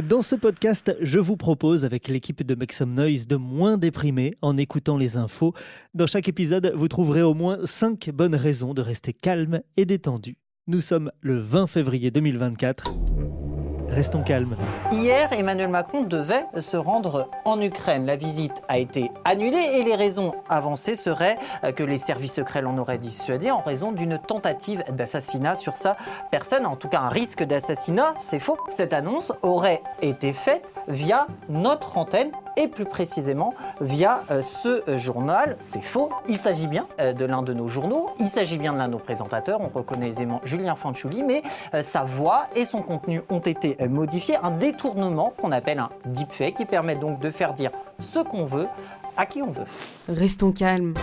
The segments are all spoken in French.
Dans ce podcast, je vous propose, avec l'équipe de Make Some Noise, de moins déprimer en écoutant les infos. Dans chaque épisode, vous trouverez au moins 5 bonnes raisons de rester calme et détendu. Nous sommes le 20 février 2024. Restons calmes. Hier, Emmanuel Macron devait se rendre en Ukraine. La visite a été annulée et les raisons avancées seraient que les services secrets l'en auraient dissuadé en raison d'une tentative d'assassinat sur sa personne. En tout cas, un risque d'assassinat, c'est faux. Cette annonce aurait été faite via notre antenne et plus précisément via euh, ce euh, journal. C'est faux. Il s'agit bien euh, de l'un de nos journaux. Il s'agit bien de l'un de nos présentateurs. On reconnaît aisément Julien Fanchouli, mais sa voix et son contenu ont été modifiés. Un détournement qu'on appelle un deepfake qui permet donc de faire dire ce qu'on veut à qui on veut. Restons calmes.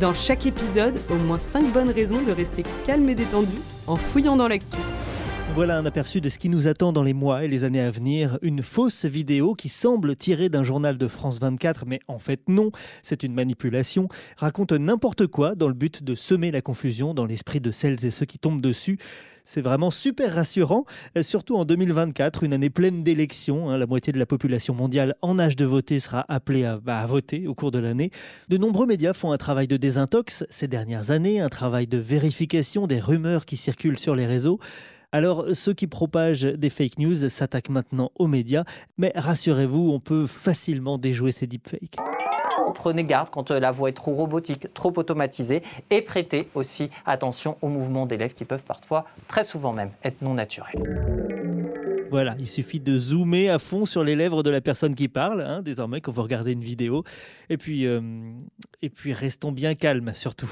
Dans chaque épisode, au moins 5 bonnes raisons de rester calme et détendu en fouillant dans l'actu. Voilà un aperçu de ce qui nous attend dans les mois et les années à venir. Une fausse vidéo qui semble tirée d'un journal de France 24, mais en fait non, c'est une manipulation, raconte n'importe quoi dans le but de semer la confusion dans l'esprit de celles et ceux qui tombent dessus. C'est vraiment super rassurant, euh, surtout en 2024, une année pleine d'élections. hein. La moitié de la population mondiale en âge de voter sera appelée à, bah, à voter au cours de l'année. De nombreux médias font un travail de désintox ces dernières années, un travail de vérification des rumeurs qui circulent sur les réseaux. Alors, ceux qui propagent des fake news s'attaquent maintenant aux médias, mais rassurez-vous, on peut facilement déjouer ces deepfakes. Prenez garde quand euh, la voix est trop robotique, trop automatisée et prêtez aussi attention aux mouvements d'élèves qui peuvent parfois, très souvent même, être non naturels. Voilà, il suffit de zoomer à fond sur les lèvres de la personne qui parle, hein, désormais quand vous regardez une vidéo. Et puis, euh, et puis restons bien calmes surtout.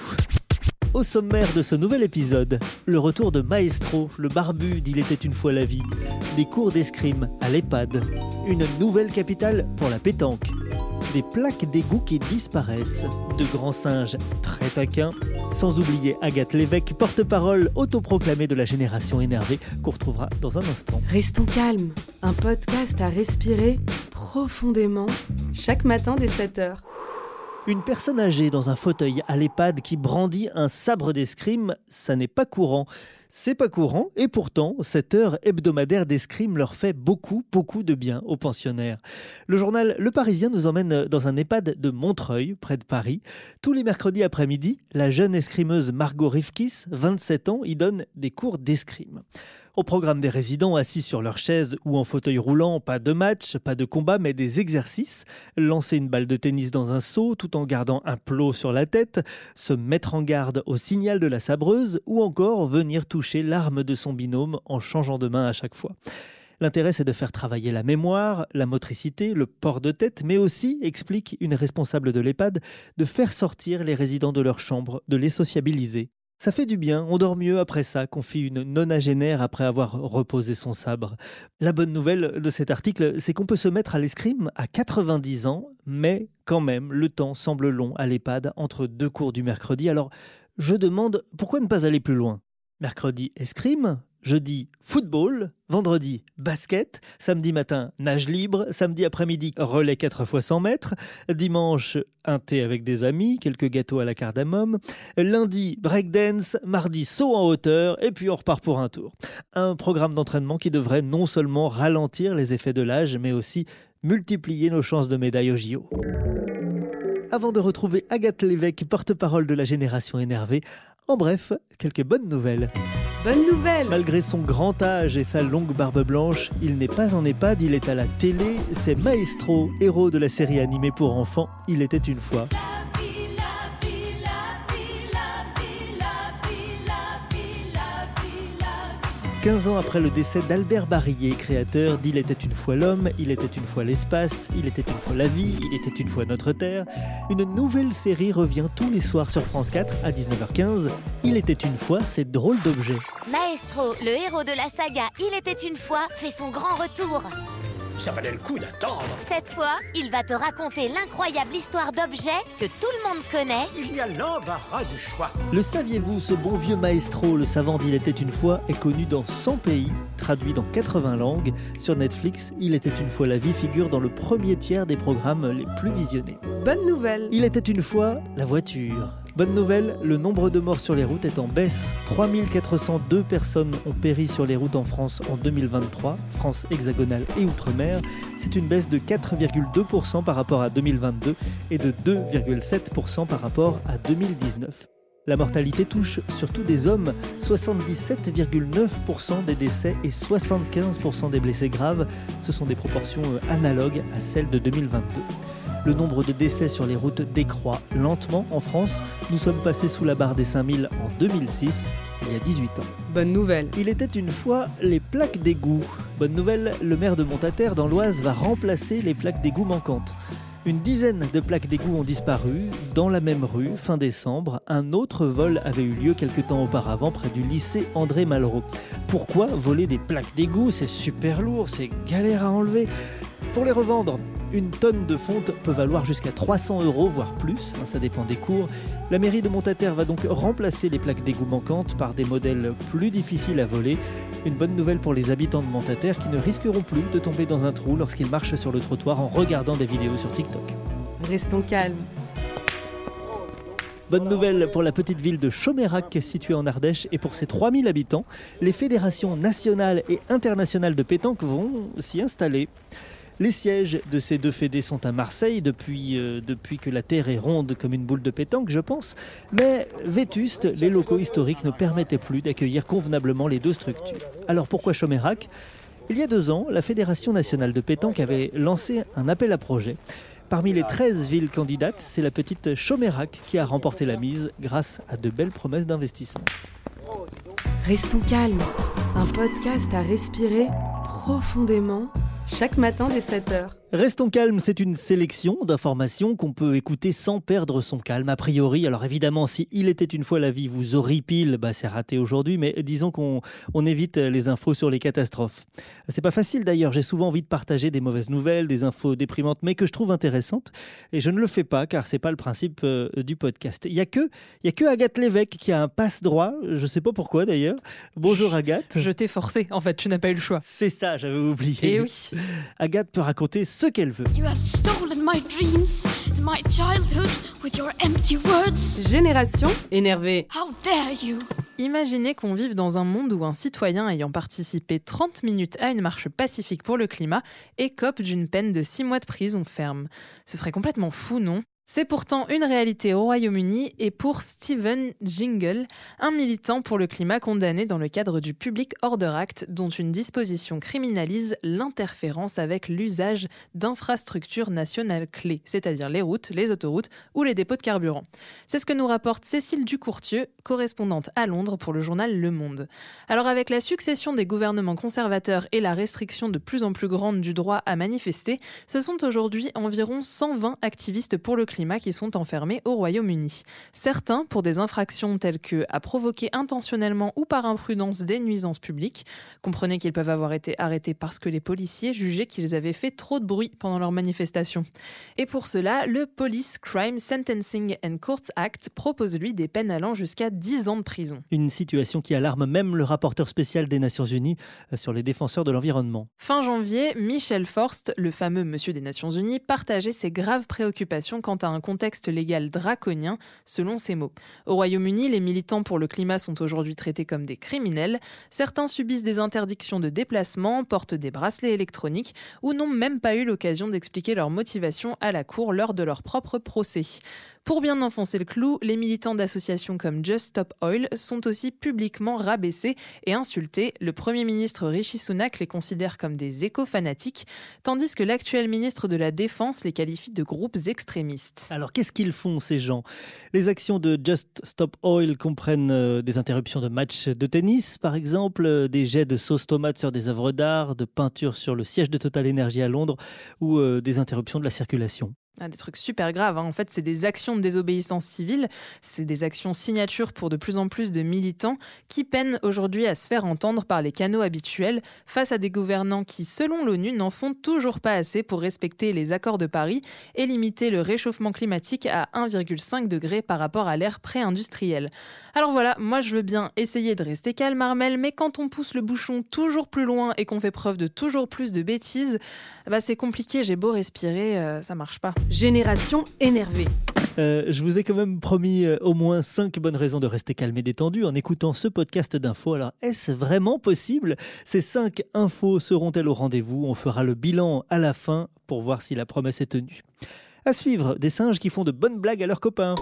Au sommaire de ce nouvel épisode, le retour de Maestro, le barbu d'Il était une fois la vie, des cours d'escrime à l'EHPAD, une nouvelle capitale pour la pétanque, des plaques d'égout qui disparaissent, de grands singes très taquins, sans oublier Agathe Lévesque, porte-parole autoproclamée de la génération énervée, qu'on retrouvera dans un instant. Restons calmes. Un podcast à respirer profondément chaque matin dès 7h. Une personne âgée dans un fauteuil à l'EHPAD qui brandit un sabre d'escrime, ça n'est pas courant. C'est pas courant, et pourtant, cette heure hebdomadaire d'escrime leur fait beaucoup, beaucoup de bien aux pensionnaires. Le journal Le Parisien nous emmène dans un EHPAD de Montreuil, près de Paris. Tous les mercredis après-midi, la jeune escrimeuse Margot Rifkis, 27 ans, y donne des cours d'escrime. Au programme des résidents assis sur leur chaise ou en fauteuil roulant, pas de match, pas de combat, mais des exercices. Lancer une balle de tennis dans un seau tout en gardant un plot sur la tête, se mettre en garde au signal de la sabreuse ou encore venir toucher l'arme de son binôme en changeant de main à chaque fois. L'intérêt, c'est de faire travailler la mémoire, la motricité, le port de tête, mais aussi, explique une responsable de l'EHPAD, de faire sortir les résidents de leur chambre, de les sociabiliser. Ça fait du bien, on dort mieux après ça, confie une nonagénaire après avoir reposé son sabre. La bonne nouvelle de cet article, c'est qu'on peut se mettre à l'escrime à 90 ans, mais quand même, le temps semble long à l'EHPAD entre deux cours du mercredi. Alors, je demande pourquoi ne pas aller plus loin? Mercredi, escrime, jeudi, football, vendredi, basket, samedi matin, nage libre, samedi après-midi, relais 4 fois 100 mètres, dimanche, un thé avec des amis, quelques gâteaux à la cardamome, lundi, breakdance, mardi, saut en hauteur, et puis on repart pour un tour. Un programme d'entraînement qui devrait non seulement ralentir les effets de l'âge, mais aussi multiplier nos chances de médaille au JO. Avant de retrouver Agathe Lévesque, porte-parole de la génération énervée, en bref, quelques bonnes nouvelles. Bonne nouvelle Malgré son grand âge et sa longue barbe blanche, il n'est pas en EHPAD, il est à la télé. C'est Maestro, héros de la série animée pour enfants Il était une fois. 15 ans après le décès d'Albert Barillet, créateur d'Il était une fois l'homme, Il était une fois l'espace, Il était une fois la vie, Il était une fois notre terre, une nouvelle série revient tous les soirs sur France 4 à 19h15. Il était une fois ces drôles d'objets. Maestro, le héros de la saga Il était une fois, fait son grand retour. Ça valait le coup d'attendre. Cette fois, il va te raconter l'incroyable histoire d'objets que tout le monde connaît. Il y a l'embarras du choix. Le saviez-vous, ce bon vieux maestro, le savant d'Il était une fois, est connu dans 100 pays, traduit dans 80 langues. Sur Netflix, Il était une fois la vie figure dans le premier tiers des programmes les plus visionnés. Bonne nouvelle Il était une fois la voiture. Bonne nouvelle, le nombre de morts sur les routes est en baisse. 3402 personnes ont péri sur les routes en France en 2023, France hexagonale et outre-mer. C'est une baisse de 4,2% par rapport à 2022 et de 2,7% par rapport à 2019. La mortalité touche surtout des hommes, 77,9% des décès et 75% des blessés graves. Ce sont des proportions euh, analogues à celles de 2022. Le nombre de décès sur les routes décroît lentement en France. Nous sommes passés sous la barre des 5000 en 2006, il y a 18 ans. Bonne nouvelle Il était une fois les plaques d'égout. Bonne nouvelle, le maire de Montataire dans l'Oise va remplacer les plaques d'égout manquantes. Une dizaine de plaques d'égout ont disparu. Dans la même rue, fin décembre, un autre vol avait eu lieu quelque temps auparavant près du lycée André Malraux. Pourquoi voler des plaques d'égout? C'est super lourd, c'est galère à enlever. Pour les revendre, une tonne de fonte peut valoir jusqu'à 300 euros, voire plus, hein, ça dépend des cours. La mairie de Montataire va donc remplacer les plaques d'égout manquantes par des modèles plus difficiles à voler. Une bonne nouvelle pour les habitants de Montataire qui ne risqueront plus de tomber dans un trou lorsqu'ils marchent sur le trottoir en regardant des vidéos sur TikTok. Restons calmes. Bonne nouvelle pour la petite ville de Chomérac située en Ardèche et pour ses 3000 habitants, les fédérations nationales et internationales de pétanque vont s'y installer. Les sièges de ces deux fédés sont à Marseille depuis, euh, depuis que la Terre est ronde comme une boule de pétanque, je pense. Mais vétustes, les locaux historiques ne permettaient plus d'accueillir convenablement les deux structures. Alors pourquoi Chomérac? Il y a deux ans, la Fédération nationale de pétanque avait lancé un appel à projet. Parmi les 13 villes candidates, c'est la petite Chomérac qui a remporté la mise grâce à de belles promesses d'investissement. Restons calmes. Un podcast à respirer profondément chaque matin dès 7h. Restons calmes, c'est une sélection d'informations qu'on peut écouter sans perdre son calme, a priori. Alors évidemment, si il était une fois la vie vous horripile, bah c'est raté aujourd'hui, mais disons qu'on on évite les infos sur les catastrophes. C'est pas facile d'ailleurs, j'ai souvent envie de partager des mauvaises nouvelles, des infos déprimantes, mais que je trouve intéressantes, et je ne le fais pas car c'est pas le principe euh, du podcast. Il y a que, il y a que Agathe Lévesque qui a un passe droit, je sais pas pourquoi d'ailleurs. Bonjour Agathe. Je t'ai forcé, en fait, tu n'as pas eu le choix. C'est ça, j'avais oublié. Et oui. Agathe peut raconter ce qu'elle veut. You have stolen my dreams and my childhood with your empty words. Génération énervée. How dare you? Imaginez qu'on vive dans un monde où un citoyen ayant participé 30 minutes à une marche pacifique pour le climat écope d'une peine de 6 mois de prison ferme. Ce serait complètement fou, non? C'est pourtant une réalité au Royaume-Uni et pour Stephen Jingle, un militant pour le climat condamné dans le cadre du Public Order Act dont une disposition criminalise l'interférence avec l'usage d'infrastructures nationales clés, c'est-à-dire les routes, les autoroutes ou les dépôts de carburant. C'est ce que nous rapporte Cécile Ducourtieu, correspondante à Londres pour le journal Le Monde. Alors avec la succession des gouvernements conservateurs et la restriction de plus en plus grande du droit à manifester, ce sont aujourd'hui environ 120 activistes pour le climat qui sont enfermés au Royaume-Uni. Certains pour des infractions telles que à provoquer intentionnellement ou par imprudence des nuisances publiques. Comprenez qu'ils peuvent avoir été arrêtés parce que les policiers jugeaient qu'ils avaient fait trop de bruit pendant leur manifestation. Et pour cela, le Police Crime Sentencing and Courts Act propose lui des peines allant jusqu'à 10 ans de prison. Une situation qui alarme même le rapporteur spécial des Nations Unies euh, sur les défenseurs de l'environnement. Fin janvier, Michel Forst, le fameux monsieur des Nations Unies, partageait ses graves préoccupations quant à un contexte légal draconien, selon ses mots. Au Royaume-Uni, les militants pour le climat sont aujourd'hui traités comme des criminels. Certains subissent des interdictions de déplacement, portent des bracelets électroniques ou n'ont même pas eu l'occasion d'expliquer leur motivation à la cour lors de leur propre procès. Pour bien enfoncer le clou, les militants d'associations comme Just Stop Oil sont aussi publiquement rabaissés et insultés. Le Premier ministre Rishi Sunak les considère comme des éco-fanatiques, tandis que l'actuel ministre de la Défense les qualifie de groupes extrémistes. Alors qu'est-ce qu'ils font ces gens? Les actions de Just Stop Oil comprennent euh, des interruptions de matchs de tennis par exemple, euh, des jets de sauce tomate sur des œuvres d'art, de peinture sur le siège de Total Energy à Londres ou euh, des interruptions de la circulation. Ah, des trucs super graves. hein. En fait, c'est des actions de désobéissance civile, c'est des actions signatures pour de plus en plus de militants qui peinent aujourd'hui à se faire entendre par les canaux habituels face à des gouvernants qui, selon l'ONU, n'en font toujours pas assez pour respecter les accords de Paris et limiter le réchauffement climatique à 1,5 degré par rapport à l'ère pré-industrielle. Alors voilà, moi je veux bien essayer de rester calme, Armel, mais quand on pousse le bouchon toujours plus loin et qu'on fait preuve de toujours plus de bêtises, bah c'est compliqué, j'ai beau respirer, euh, ça marche pas. Génération énervée. Euh, je vous ai quand même promis euh, au moins 5 bonnes raisons de rester calme et détendu en écoutant ce podcast d'infos. Alors, est-ce vraiment possible? Ces 5 infos seront-elles au rendez-vous? On fera le bilan à la fin pour voir si la promesse est tenue. À suivre, des singes qui font de bonnes blagues à leurs copains.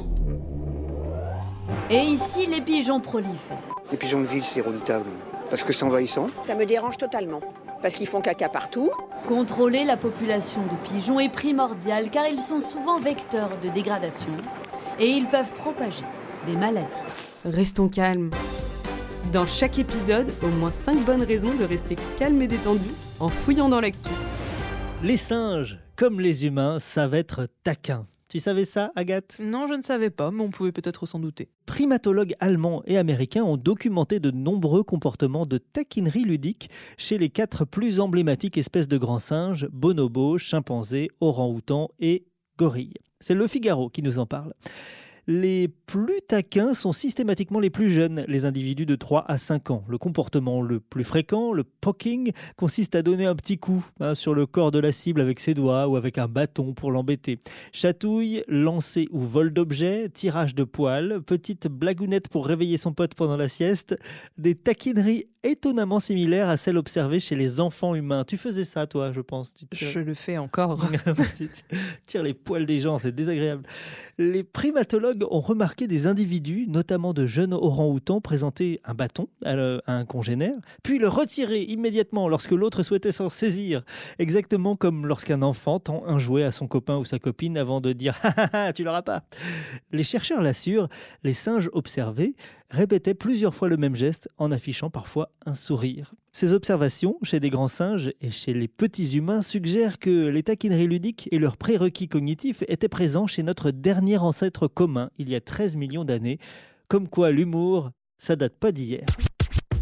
Et ici, les pigeons prolifèrent. Les pigeons de ville, c'est redoutable. Parce que c'est envahissant. Ça me dérange totalement. Parce qu'ils font caca partout. Contrôler la population de pigeons est primordial car ils sont souvent vecteurs de dégradation et ils peuvent propager des maladies. Restons calmes. Dans chaque épisode, au moins 5 bonnes raisons de rester calme et détendu en fouillant dans l'actu. Les singes, comme les humains, savent être taquins. Tu savais ça, Agathe? Non, je ne savais pas, mais on pouvait peut-être s'en douter. Primatologues allemands et américains ont documenté de nombreux comportements de taquinerie ludique chez les quatre plus emblématiques espèces de grands singes, bonobos, chimpanzés, orang-outans et gorilles. C'est le Figaro qui nous en parle. Les plus taquins sont systématiquement les plus jeunes, les individus de 3 à 5 ans. Le comportement le plus fréquent, le poking, consiste à donner un petit coup hein, sur le corps de la cible avec ses doigts ou avec un bâton pour l'embêter. Chatouille, lancer ou vol d'objets, tirage de poils, petite blagounette pour réveiller son pote pendant la sieste, des taquineries étonnamment similaires à celles observées chez les enfants humains. Tu faisais ça, toi, je pense. Tu tires- Je le fais encore. Tu tires les poils des gens, c'est désagréable. Les primatologues ont remarqué des individus, notamment de jeunes orang-outans, présenter un bâton à, à un congénère, puis le retirer immédiatement lorsque l'autre souhaitait s'en saisir. Exactement comme lorsqu'un enfant tend un jouet à son copain ou sa copine avant de dire « Ah ah ah, tu l'auras pas !» Les chercheurs l'assurent, les singes observés répétaient plusieurs fois le même geste en affichant parfois un sourire. Ces observations chez des grands singes et chez les petits humains suggèrent que les taquineries ludiques et leurs prérequis cognitifs étaient présents chez notre dernier ancêtre commun il y a 13 millions d'années. Comme quoi l'humour, ça date pas d'hier.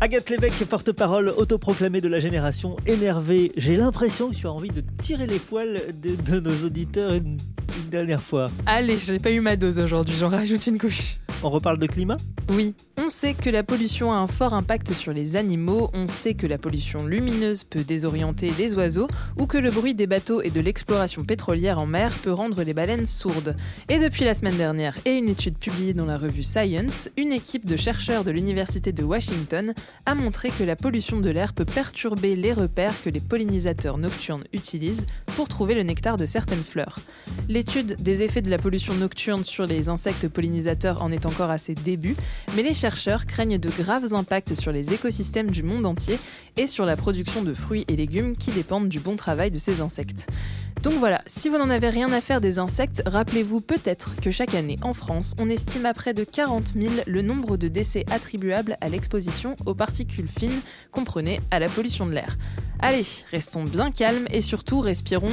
Agathe Lévesque, porte-parole autoproclamée de la génération énervée. J'ai l'impression que tu as envie de tirer les poils de, de nos auditeurs une, une dernière fois. Allez, j'ai pas eu ma dose aujourd'hui, j'en rajoute une couche. On reparle de climat? Oui, sait que la pollution a un fort impact sur les animaux, on sait que la pollution lumineuse peut désorienter les oiseaux, ou que le bruit des bateaux et de l'exploration pétrolière en mer peut rendre les baleines sourdes. Et depuis la semaine dernière et une étude publiée dans la revue Science, une équipe de chercheurs de l'Université de Washington a montré que la pollution de l'air peut perturber les repères que les pollinisateurs nocturnes utilisent pour trouver le nectar de certaines fleurs. L'étude des effets de la pollution nocturne sur les insectes pollinisateurs en est encore à ses débuts, mais les chercheurs craignent de graves impacts sur les écosystèmes du monde entier et sur la production de fruits et légumes qui dépendent du bon travail de ces insectes. Donc voilà, si vous n'en avez rien à faire des insectes, rappelez-vous peut-être que chaque année en France, on estime à près de 40 000 le nombre de décès attribuables à l'exposition aux particules fines, comprenez à la pollution de l'air. Allez, restons bien calmes et surtout respirons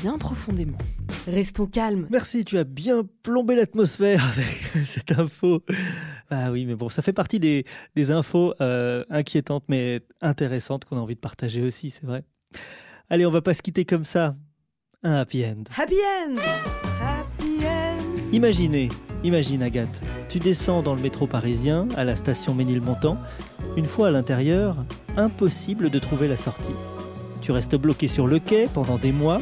bien profondément. Restons calmes. Merci, tu as bien plombé l'atmosphère avec cette info. Ah oui, mais bon, ça fait partie des, des infos euh, inquiétantes mais intéressantes qu'on a envie de partager aussi, c'est vrai. Allez, on va pas se quitter comme ça. Un happy end. Happy end Happy end Imaginez, imagine Agathe, tu descends dans le métro parisien à la station Ménilmontant. Une fois à l'intérieur, impossible de trouver la sortie. Tu restes bloqué sur le quai pendant des mois.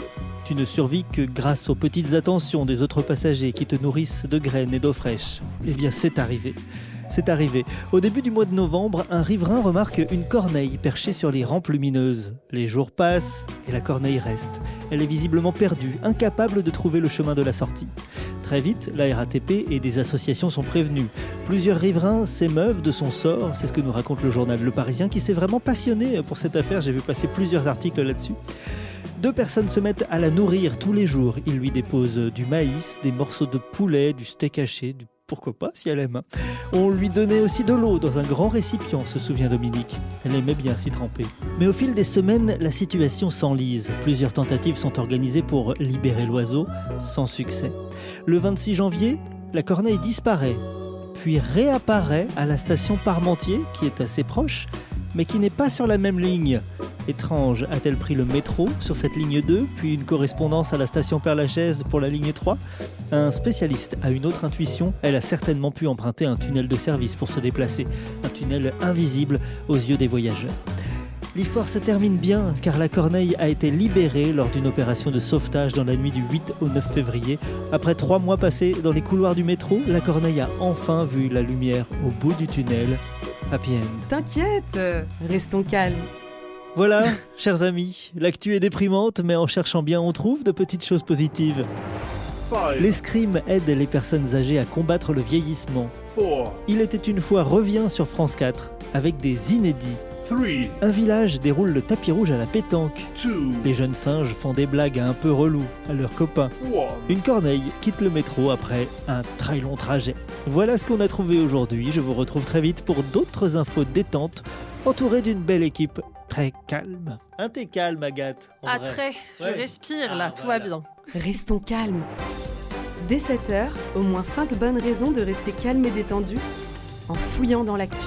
Tu ne survis que grâce aux petites attentions des autres passagers qui te nourrissent de graines et d'eau fraîche. Eh bien, c'est arrivé. C'est arrivé. Au début du mois de novembre, un riverain remarque une corneille perchée sur les rampes lumineuses. Les jours passent et la corneille reste. Elle est visiblement perdue, incapable de trouver le chemin de la sortie. Très vite, la RATP et des associations sont prévenues. Plusieurs riverains s'émeuvent de son sort, c'est ce que nous raconte le journal Le Parisien qui s'est vraiment passionné pour cette affaire, j'ai vu passer plusieurs articles là-dessus. Deux personnes se mettent à la nourrir tous les jours. Ils lui déposent du maïs, des morceaux de poulet, du steak haché, du pourquoi pas si elle aime. hein. On lui donnait aussi de l'eau dans un grand récipient, se souvient Dominique. Elle aimait bien s'y tremper. Mais au fil des semaines, la situation s'enlise. Plusieurs tentatives sont organisées pour libérer l'oiseau, sans succès. Le 26 janvier, la corneille disparaît, puis réapparaît à la station Parmentier, qui est assez proche, mais qui n'est pas sur la même ligne. Étrange, a-t-elle pris le métro sur cette ligne 2, puis une correspondance à la station Père-Lachaise pour la ligne 3 Un spécialiste a une autre intuition, elle a certainement pu emprunter un tunnel de service pour se déplacer, un tunnel invisible aux yeux des voyageurs. L'histoire se termine bien car la corneille a été libérée lors d'une opération de sauvetage dans la nuit du 8 au 9 février. Après trois mois passés dans les couloirs du métro, la corneille a enfin vu la lumière au bout du tunnel. Happy end. T'inquiète, restons calmes. Voilà, chers amis, l'actu est déprimante, mais en cherchant bien, on trouve de petites choses positives. L'escrime aide les personnes âgées à combattre le vieillissement. Il était une fois revient sur France 4 avec des inédits. Un village déroule le tapis rouge à la pétanque. Les jeunes singes font des blagues un peu relous à leurs copains. Une corneille quitte le métro après un très long trajet. Voilà ce qu'on a trouvé aujourd'hui. Je vous retrouve très vite pour d'autres infos détentes, entouré d'une belle équipe très calme. Un thé calme, Agathe. Ah vrai. très, je Ouais. respire là, Ah, tout voilà. va bien. Restons calmes. Dès 7h, au moins 5 bonnes raisons de rester calme et détendu en fouillant dans l'actu.